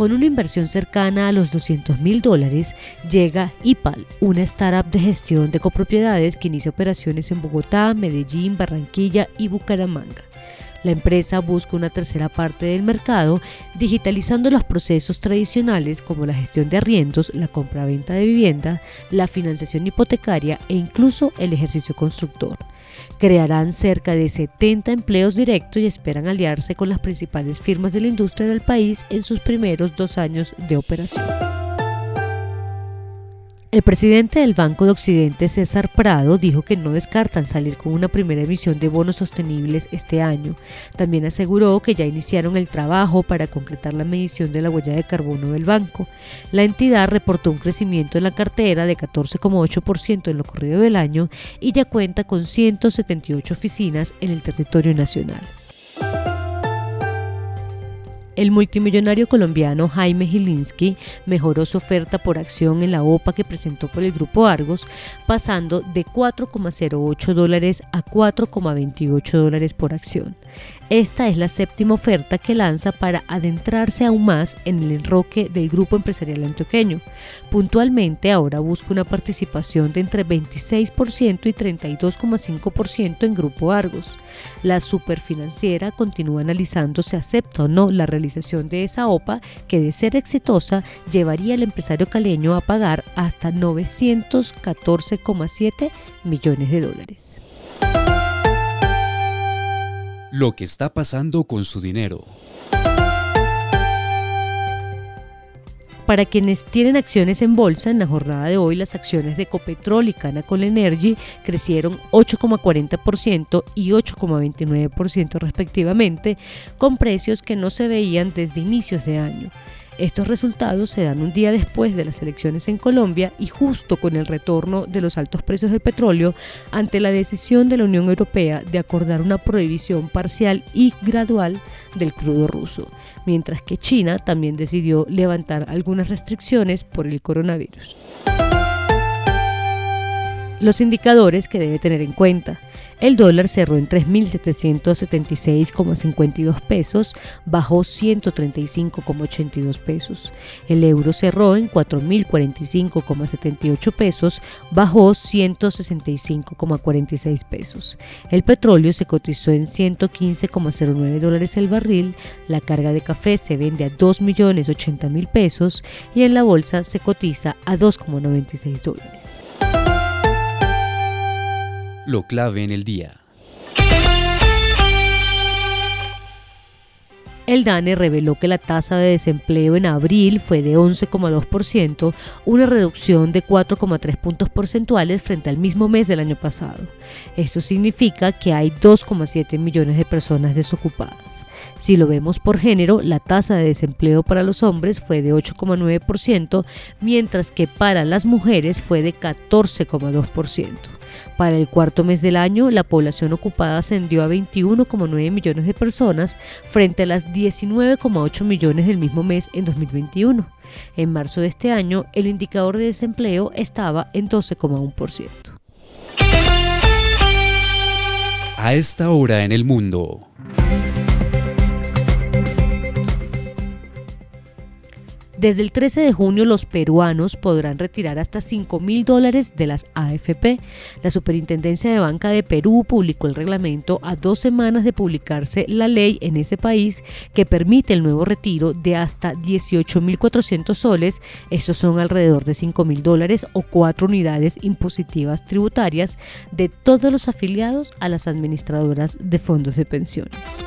Con una inversión cercana a los 200 mil dólares, llega IPAL, una startup de gestión de copropiedades que inicia operaciones en Bogotá, Medellín, Barranquilla y Bucaramanga. La empresa busca una tercera parte del mercado, digitalizando los procesos tradicionales como la gestión de arriendos, la compra-venta de vivienda, la financiación hipotecaria e incluso el ejercicio constructor. Crearán cerca de 70 empleos directos y esperan aliarse con las principales firmas de la industria del país en sus primeros dos años de operación. El presidente del Banco de Occidente, César Prado, dijo que no descartan salir con una primera emisión de bonos sostenibles este año. También aseguró que ya iniciaron el trabajo para concretar la medición de la huella de carbono del banco. La entidad reportó un crecimiento en la cartera de 14,8% en lo corrido del año y ya cuenta con 178 oficinas en el territorio nacional. El multimillonario colombiano Jaime Gilinski mejoró su oferta por acción en la OPA que presentó por el grupo Argos, pasando de 4,08 dólares a 4,28 dólares por acción. Esta es la séptima oferta que lanza para adentrarse aún más en el enroque del grupo empresarial antioqueño. Puntualmente ahora busca una participación de entre 26% y 32,5% en Grupo Argos. La superfinanciera continúa analizando si acepta o no la realización de esa OPA que de ser exitosa llevaría al empresario caleño a pagar hasta 914,7 millones de dólares lo que está pasando con su dinero. Para quienes tienen acciones en bolsa, en la jornada de hoy las acciones de Copetrol y Canacol Energy crecieron 8,40% y 8,29% respectivamente, con precios que no se veían desde inicios de año. Estos resultados se dan un día después de las elecciones en Colombia y justo con el retorno de los altos precios del petróleo ante la decisión de la Unión Europea de acordar una prohibición parcial y gradual del crudo ruso, mientras que China también decidió levantar algunas restricciones por el coronavirus. Los indicadores que debe tener en cuenta. El dólar cerró en 3.776,52 pesos, bajó 135,82 pesos. El euro cerró en 4.045,78 pesos, bajó 165,46 pesos. El petróleo se cotizó en 115,09 dólares el barril, la carga de café se vende a 2.080.000 pesos y en la bolsa se cotiza a 2,96 dólares lo clave en el día. El DANE reveló que la tasa de desempleo en abril fue de 11,2%, una reducción de 4,3 puntos porcentuales frente al mismo mes del año pasado. Esto significa que hay 2,7 millones de personas desocupadas. Si lo vemos por género, la tasa de desempleo para los hombres fue de 8,9%, mientras que para las mujeres fue de 14,2%. Para el cuarto mes del año, la población ocupada ascendió a 21,9 millones de personas frente a las 19,8 millones del mismo mes en 2021. En marzo de este año, el indicador de desempleo estaba en 12,1%. A esta hora en el mundo. Desde el 13 de junio los peruanos podrán retirar hasta 5 mil dólares de las AFP. La Superintendencia de Banca de Perú publicó el reglamento a dos semanas de publicarse la ley en ese país que permite el nuevo retiro de hasta 18.400 soles, estos son alrededor de 5 mil dólares o cuatro unidades impositivas tributarias de todos los afiliados a las administradoras de fondos de pensiones.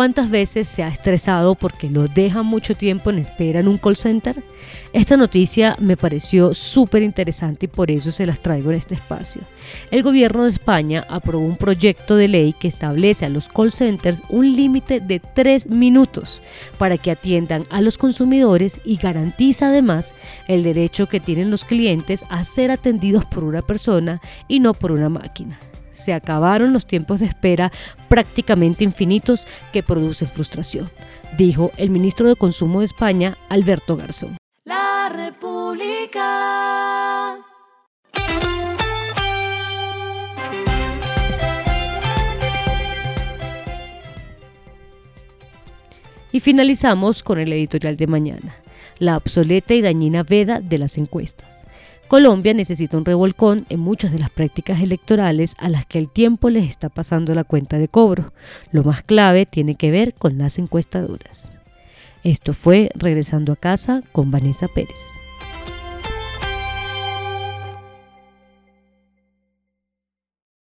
¿Cuántas veces se ha estresado porque lo dejan mucho tiempo en espera en un call center? Esta noticia me pareció súper interesante y por eso se las traigo en este espacio. El gobierno de España aprobó un proyecto de ley que establece a los call centers un límite de tres minutos para que atiendan a los consumidores y garantiza además el derecho que tienen los clientes a ser atendidos por una persona y no por una máquina se acabaron los tiempos de espera prácticamente infinitos que producen frustración, dijo el ministro de Consumo de España, Alberto Garzón. La República. Y finalizamos con el editorial de mañana, la obsoleta y dañina veda de las encuestas. Colombia necesita un revolcón en muchas de las prácticas electorales a las que el tiempo les está pasando la cuenta de cobro. Lo más clave tiene que ver con las encuestadoras. Esto fue Regresando a casa con Vanessa Pérez.